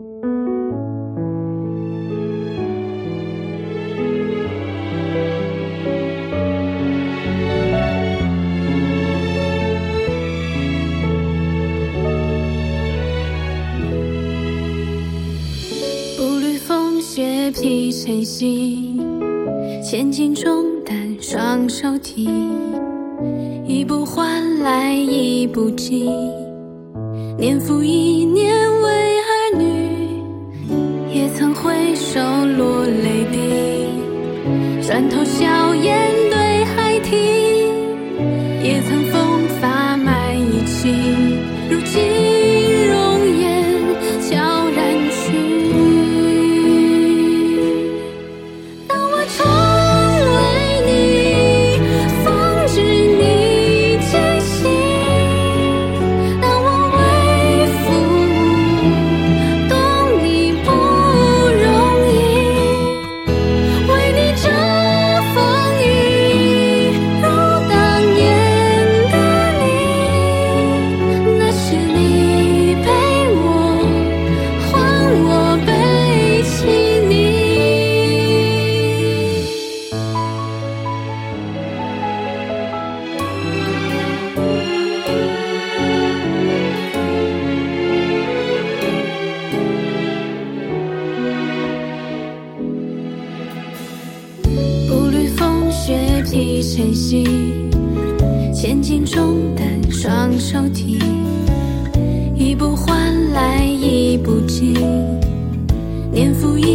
步履风雪披晨曦，千斤重担双手提，一步换来一步进，年复一年，也曾回首落泪滴，转头笑颜对海提，也曾风发满衣襟，提晨曦，千斤重担双手提，一步换来一步进，年复一。